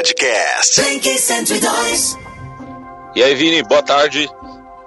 Podcast. Blink 102. E aí, Vini, boa tarde.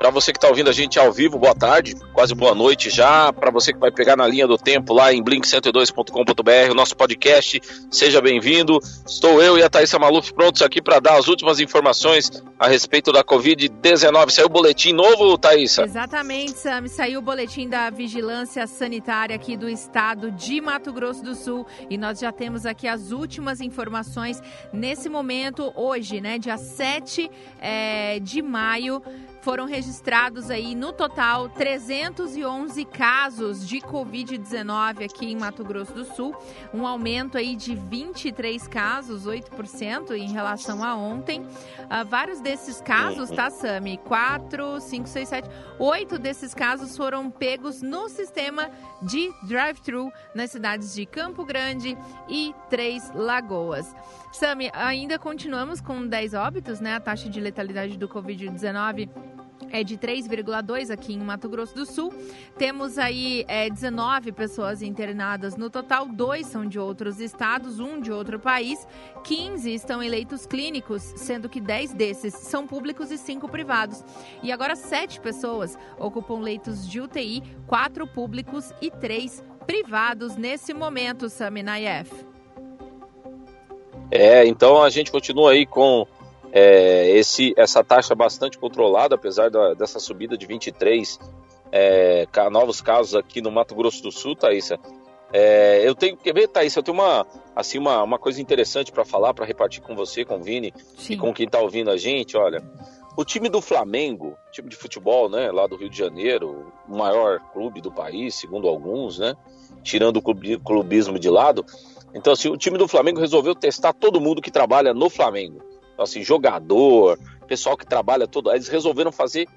Para você que está ouvindo a gente ao vivo, boa tarde, quase boa noite já. Para você que vai pegar na linha do tempo lá em blink102.com.br, o nosso podcast, seja bem-vindo. Estou eu e a Thaisa Maluf prontos aqui para dar as últimas informações a respeito da Covid-19. Saiu o boletim novo, Thaisa? Exatamente, Sam. Saiu o boletim da Vigilância Sanitária aqui do estado de Mato Grosso do Sul e nós já temos aqui as últimas informações nesse momento, hoje, né, dia 7 é, de maio. Foram registrados aí no total 311 casos de Covid-19 aqui em Mato Grosso do Sul, um aumento aí de 23 casos, 8% em relação a ontem. Uh, vários desses casos, tá, Sami? 4, 5, 6, 7, 8 desses casos foram pegos no sistema de drive-thru nas cidades de Campo Grande e Três Lagoas. Sami, ainda continuamos com 10 óbitos, né? A taxa de letalidade do Covid-19 é de 3,2 aqui em Mato Grosso do Sul. Temos aí é, 19 pessoas internadas no total, dois são de outros estados, um de outro país. 15 estão em leitos clínicos, sendo que 10 desses são públicos e 5 privados. E agora 7 pessoas ocupam leitos de UTI, 4 públicos e 3 privados nesse momento, Sami Nayef. É, então a gente continua aí com é, esse, essa taxa bastante controlada, apesar da, dessa subida de 23 é, novos casos aqui no Mato Grosso do Sul, Thaisa. É, eu tenho que ver, Thaís, eu tenho uma, assim, uma, uma coisa interessante para falar, para repartir com você, com o Vini Sim. e com quem está ouvindo a gente. Olha, o time do Flamengo, time de futebol, né, lá do Rio de Janeiro, o maior clube do país, segundo alguns, né, tirando o clubismo de lado. Então, assim, o time do Flamengo resolveu testar todo mundo que trabalha no Flamengo assim, jogador, pessoal que trabalha todo, eles resolveram fazer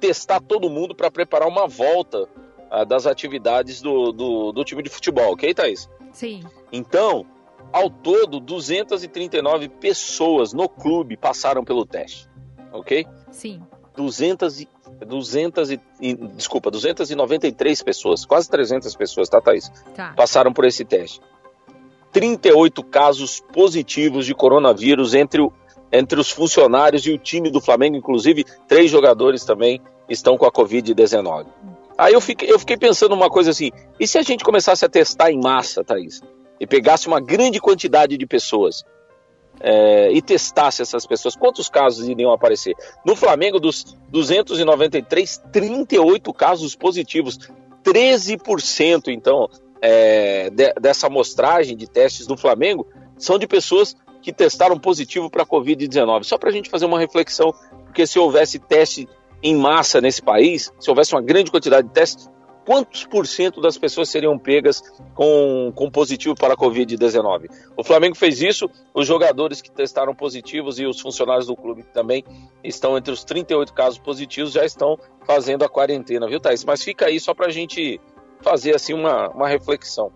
testar todo mundo para preparar uma volta uh, das atividades do, do, do, time de futebol, ok, Thaís? Sim. Então, ao todo, 239 pessoas no clube passaram pelo teste, ok? Sim. 200 e, 200 e, desculpa, 293 pessoas, quase 300 pessoas, tá, Thaís? Tá. Passaram por esse teste. 38 casos positivos de coronavírus entre o entre os funcionários e o time do Flamengo, inclusive três jogadores também estão com a Covid-19. Aí eu fiquei, eu fiquei pensando uma coisa assim: e se a gente começasse a testar em massa, Thaís, e pegasse uma grande quantidade de pessoas é, e testasse essas pessoas, quantos casos iriam aparecer? No Flamengo, dos 293, 38 casos positivos, 13% então é, de, dessa amostragem de testes do Flamengo são de pessoas que testaram positivo para a Covid-19. Só para a gente fazer uma reflexão, porque se houvesse teste em massa nesse país, se houvesse uma grande quantidade de testes, quantos por cento das pessoas seriam pegas com, com positivo para a Covid-19? O Flamengo fez isso, os jogadores que testaram positivos e os funcionários do clube que também estão entre os 38 casos positivos já estão fazendo a quarentena, viu, Thaís? Mas fica aí só para a gente fazer assim uma, uma reflexão.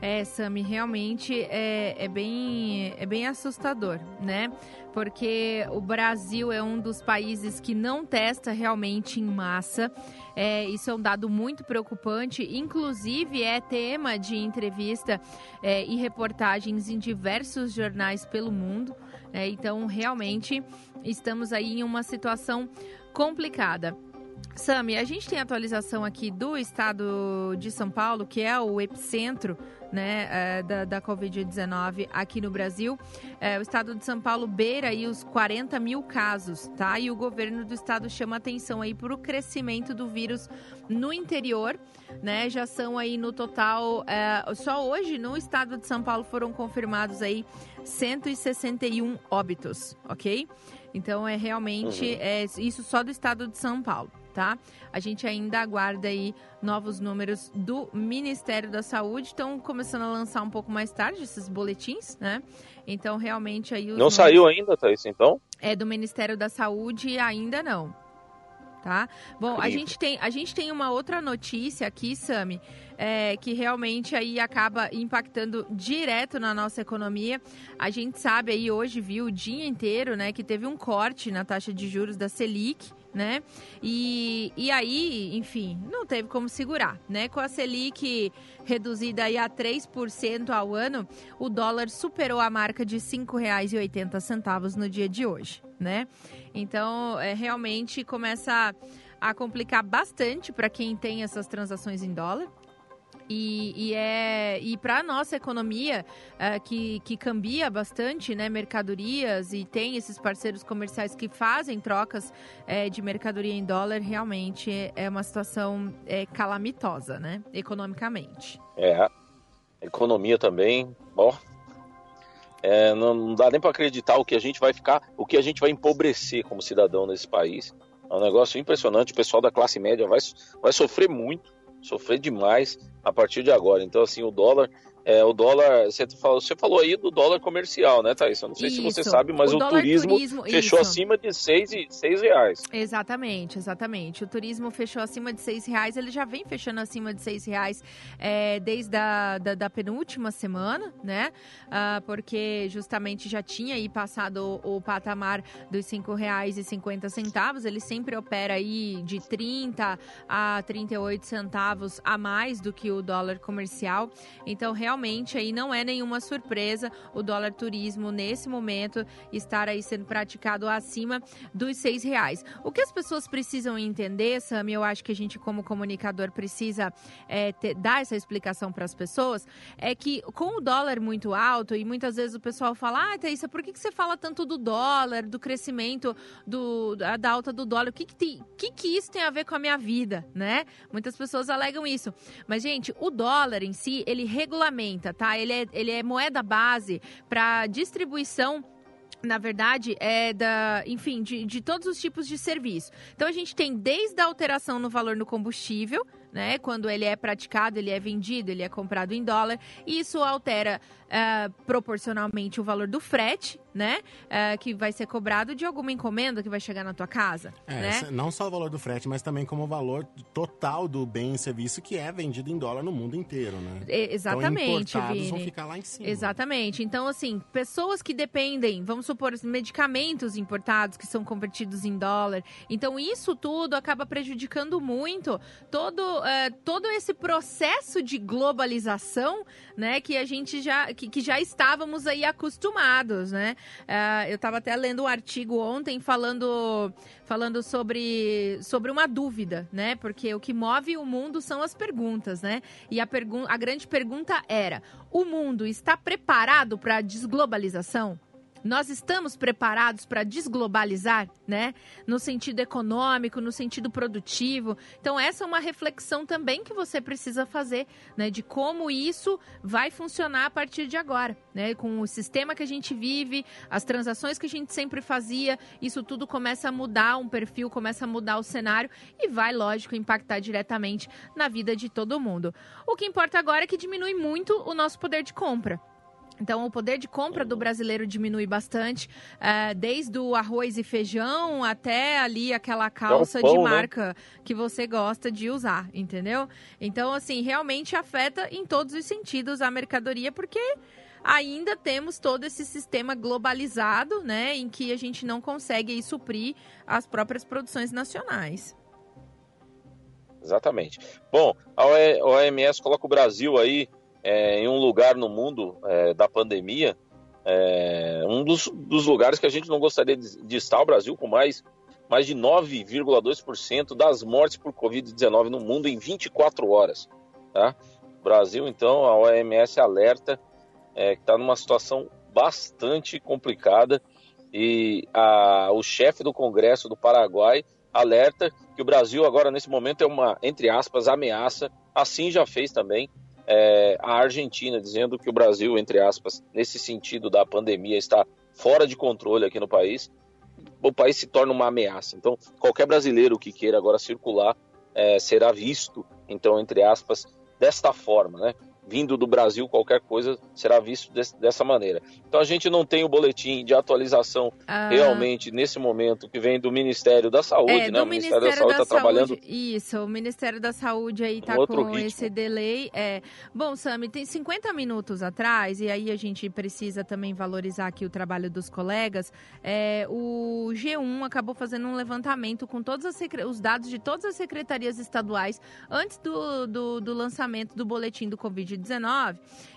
É, Sami, realmente é, é, bem, é bem assustador, né? Porque o Brasil é um dos países que não testa realmente em massa. É, isso é um dado muito preocupante. Inclusive, é tema de entrevista é, e reportagens em diversos jornais pelo mundo. É, então, realmente, estamos aí em uma situação complicada. Sami, a gente tem atualização aqui do estado de São Paulo, que é o epicentro né, é, da, da Covid-19 aqui no Brasil. É, o estado de São Paulo beira aí os 40 mil casos, tá? E o governo do estado chama atenção aí para o crescimento do vírus no interior, né? Já são aí no total, é, só hoje no estado de São Paulo foram confirmados aí 161 óbitos, ok? Então é realmente uhum. é, isso só do estado de São Paulo tá? A gente ainda aguarda aí novos números do Ministério da Saúde. Estão começando a lançar um pouco mais tarde esses boletins, né? Então, realmente aí... Não números... saiu ainda, Thaís, então? É, do Ministério da Saúde ainda não, tá? Bom, a gente, tem, a gente tem uma outra notícia aqui, Sami, é, que realmente aí acaba impactando direto na nossa economia. A gente sabe aí hoje, viu, o dia inteiro, né, que teve um corte na taxa de juros da Selic, né? E, e aí, enfim, não teve como segurar, né? Com a Selic reduzida aí a 3% ao ano, o dólar superou a marca de R$ 5,80 no dia de hoje, né? Então, é, realmente começa a complicar bastante para quem tem essas transações em dólar. E, e, é, e para nossa economia, uh, que, que cambia bastante né, mercadorias e tem esses parceiros comerciais que fazem trocas é, de mercadoria em dólar, realmente é uma situação é, calamitosa, né, economicamente. É, economia também, ó, é, não, não, dá nem para acreditar o que a gente vai ficar, o que a gente vai empobrecer como cidadão nesse país. É um negócio impressionante. O pessoal da classe média vai, vai sofrer muito, sofrer demais a partir de agora. Então, assim, o dólar é, o dólar, você falou, você falou aí do dólar comercial, né, Thaís? Eu não sei isso. se você sabe, mas o, o turismo, turismo, fechou isso. acima de seis, seis reais. Exatamente, exatamente. O turismo fechou acima de seis reais, ele já vem fechando acima de seis reais é, desde a da, da, penúltima semana, né? Ah, porque justamente já tinha aí passado o, o patamar dos cinco reais e cinquenta centavos. Ele sempre opera aí de 30 a 38 centavos a mais do que o dólar comercial. Então, realmente aí não é nenhuma surpresa o dólar turismo nesse momento estar aí sendo praticado acima dos seis reais. O que as pessoas precisam entender, Sam, eu acho que a gente como comunicador precisa é, ter, dar essa explicação para as pessoas, é que com o dólar muito alto e muitas vezes o pessoal fala, ah, Thaisa, por que, que você fala tanto do dólar, do crescimento do, da alta do dólar? O que que, tem, que que isso tem a ver com a minha vida, né? Muitas pessoas alegam isso. Mas, gente, o dólar em si, ele regulamenta tá? Ele é, ele é moeda base para distribuição na verdade, é da, enfim, de, de todos os tipos de serviço. Então a gente tem desde a alteração no valor do combustível, né? Quando ele é praticado, ele é vendido, ele é comprado em dólar. Isso altera uh, proporcionalmente o valor do frete, né? Uh, que vai ser cobrado de alguma encomenda que vai chegar na tua casa. É, né? Não só o valor do frete, mas também como o valor total do bem e serviço que é vendido em dólar no mundo inteiro, né? E, exatamente, então, Vini. vão ficar lá em cima. Exatamente. Então, assim, pessoas que dependem, vamos supor, medicamentos importados que são convertidos em dólar. Então, isso tudo acaba prejudicando muito todo, uh, todo esse processo de globalização, né? Que a gente já que, que já estávamos aí acostumados, né? Uh, eu estava até lendo um artigo ontem falando, falando sobre, sobre uma dúvida, né? Porque o que move o mundo são as perguntas, né? E a, pergun a grande pergunta era: o mundo está preparado para a desglobalização? Nós estamos preparados para desglobalizar, né? No sentido econômico, no sentido produtivo. Então, essa é uma reflexão também que você precisa fazer, né? De como isso vai funcionar a partir de agora, né? Com o sistema que a gente vive, as transações que a gente sempre fazia, isso tudo começa a mudar um perfil, começa a mudar o cenário e vai, lógico, impactar diretamente na vida de todo mundo. O que importa agora é que diminui muito o nosso poder de compra. Então, o poder de compra do brasileiro diminui bastante, é, desde o arroz e feijão até ali aquela calça é pão, de né? marca né? que você gosta de usar, entendeu? Então, assim, realmente afeta em todos os sentidos a mercadoria, porque ainda temos todo esse sistema globalizado, né, em que a gente não consegue suprir as próprias produções nacionais. Exatamente. Bom, a OMS coloca o Brasil aí é, em um lugar no mundo é, da pandemia, é, um dos, dos, lugares que a gente não gostaria de, de estar, o Brasil, com mais, mais de 9,2% das mortes por Covid-19 no mundo em 24 horas. Tá? Brasil, então, a OMS alerta é, que está numa situação bastante complicada e a, o chefe do Congresso do Paraguai alerta que o Brasil agora nesse momento é uma, entre aspas, ameaça, assim já fez também é, a Argentina, dizendo que o Brasil, entre aspas, nesse sentido da pandemia, está fora de controle aqui no país, o país se torna uma ameaça. Então, qualquer brasileiro que queira agora circular é, será visto, então, entre aspas, desta forma, né? Vindo do Brasil, qualquer coisa será visto dessa maneira. Então a gente não tem o boletim de atualização ah. realmente nesse momento que vem do Ministério da Saúde, é, né? O Ministério, Ministério da Saúde está trabalhando. Isso, o Ministério da Saúde aí está um com ritmo. esse delay. É. Bom, Sami, tem 50 minutos atrás, e aí a gente precisa também valorizar aqui o trabalho dos colegas. É, o G1 acabou fazendo um levantamento com todos os dados de todas as secretarias estaduais antes do, do, do lançamento do boletim do Covid-19.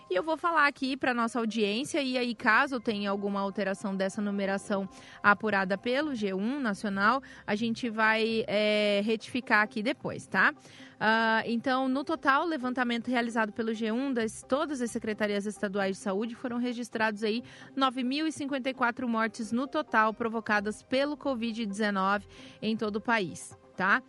E eu vou falar aqui para nossa audiência, e aí, caso tenha alguma alteração dessa numeração apurada pelo G1 Nacional, a gente vai é, retificar aqui depois, tá? Uh, então, no total, o levantamento realizado pelo G1 das todas as secretarias estaduais de saúde foram registrados aí 9.054 mortes no total provocadas pelo Covid-19 em todo o país, tá?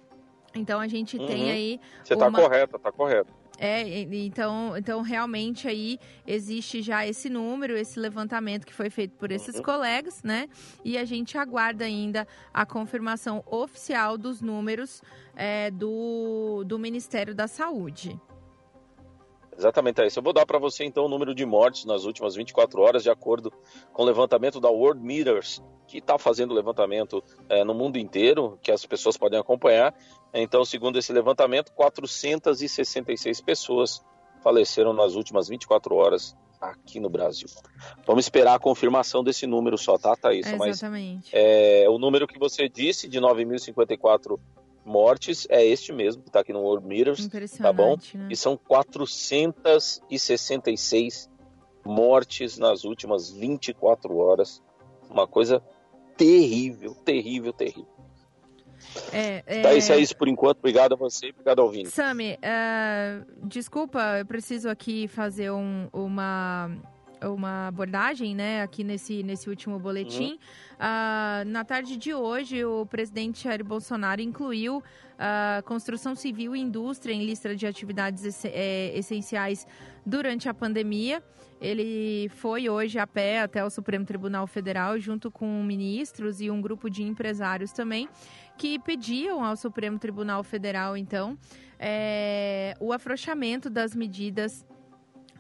Então a gente uhum. tem aí. Você está uma... correta, está correto. É, então, então realmente aí existe já esse número, esse levantamento que foi feito por esses uhum. colegas, né? E a gente aguarda ainda a confirmação oficial dos números é, do, do Ministério da Saúde. Exatamente, é isso. Eu vou dar para você então o número de mortes nas últimas 24 horas, de acordo com o levantamento da World Meters, que está fazendo o levantamento é, no mundo inteiro, que as pessoas podem acompanhar. Então, segundo esse levantamento, 466 pessoas faleceram nas últimas 24 horas aqui no Brasil. Vamos esperar a confirmação desse número só, tá, Thaís? É, exatamente. Mas é, o número que você disse, de 9.054 mortes, é este mesmo, que está aqui no World Meters, tá bom? Né? E são 466 mortes nas últimas 24 horas. Uma coisa terrível, terrível, terrível. É, é... Tá, isso é isso por enquanto. Obrigado a você, obrigado ao Vini. Sami, uh, desculpa, eu preciso aqui fazer um, uma uma abordagem, né, aqui nesse, nesse último boletim. Uhum. Uh, na tarde de hoje, o presidente Jair Bolsonaro incluiu a uh, construção civil e indústria em lista de atividades é, essenciais durante a pandemia. Ele foi hoje a pé até o Supremo Tribunal Federal, junto com ministros e um grupo de empresários também, que pediam ao Supremo Tribunal Federal, então, é, o afrouxamento das medidas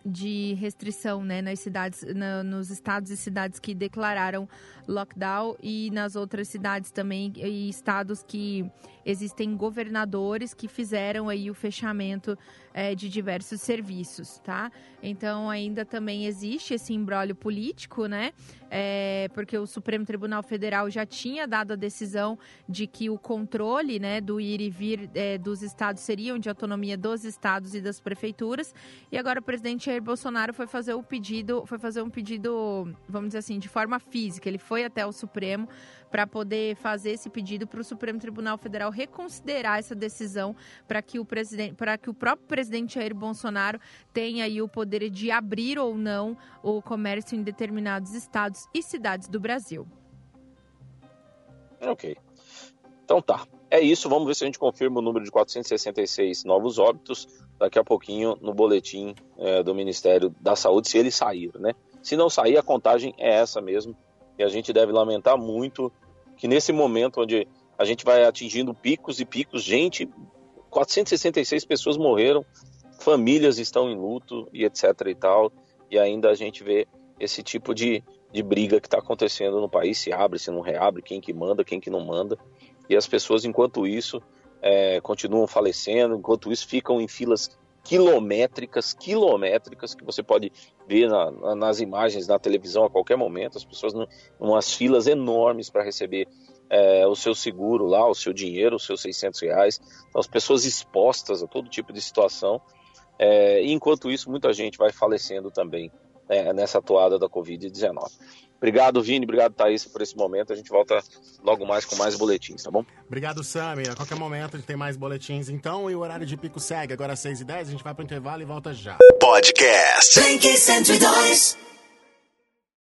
de restrição né, nas cidades, na, nos estados e cidades que declararam lockdown e nas outras cidades também e estados que existem governadores que fizeram aí o fechamento é, de diversos serviços, tá? Então ainda também existe esse embrólio político, né? É, porque o Supremo Tribunal Federal já tinha dado a decisão de que o controle, né, do ir e vir é, dos estados seriam de autonomia dos estados e das prefeituras. E agora o presidente Jair Bolsonaro foi fazer o pedido, foi fazer um pedido, vamos dizer assim, de forma física. Ele foi até o Supremo para poder fazer esse pedido para o Supremo Tribunal Federal reconsiderar essa decisão para que o presidente, para que o próprio presidente Jair Bolsonaro tenha aí o poder de abrir ou não o comércio em determinados estados e cidades do Brasil. Ok. Então tá. É isso, vamos ver se a gente confirma o número de 466 novos óbitos daqui a pouquinho no boletim é, do Ministério da Saúde, se ele sair, né? Se não sair, a contagem é essa mesmo. E a gente deve lamentar muito que nesse momento onde a gente vai atingindo picos e picos, gente, 466 pessoas morreram, famílias estão em luto e etc e tal, e ainda a gente vê esse tipo de, de briga que está acontecendo no país, se abre, se não reabre, quem que manda, quem que não manda, e as pessoas, enquanto isso, é, continuam falecendo, enquanto isso ficam em filas quilométricas, quilométricas, que você pode ver na, na, nas imagens na televisão a qualquer momento, as pessoas em umas filas enormes para receber é, o seu seguro lá, o seu dinheiro, os seus 600 reais, então, as pessoas expostas a todo tipo de situação, é, e enquanto isso muita gente vai falecendo também é, nessa toada da Covid-19. Obrigado, Vini. Obrigado, Thaís, por esse momento. A gente volta logo mais com mais boletins, tá bom? Obrigado, Sami. A qualquer momento a gente tem mais boletins, então. E o horário de pico segue. Agora às 6h10, a gente vai pro intervalo e volta já. Podcast. Blink 102.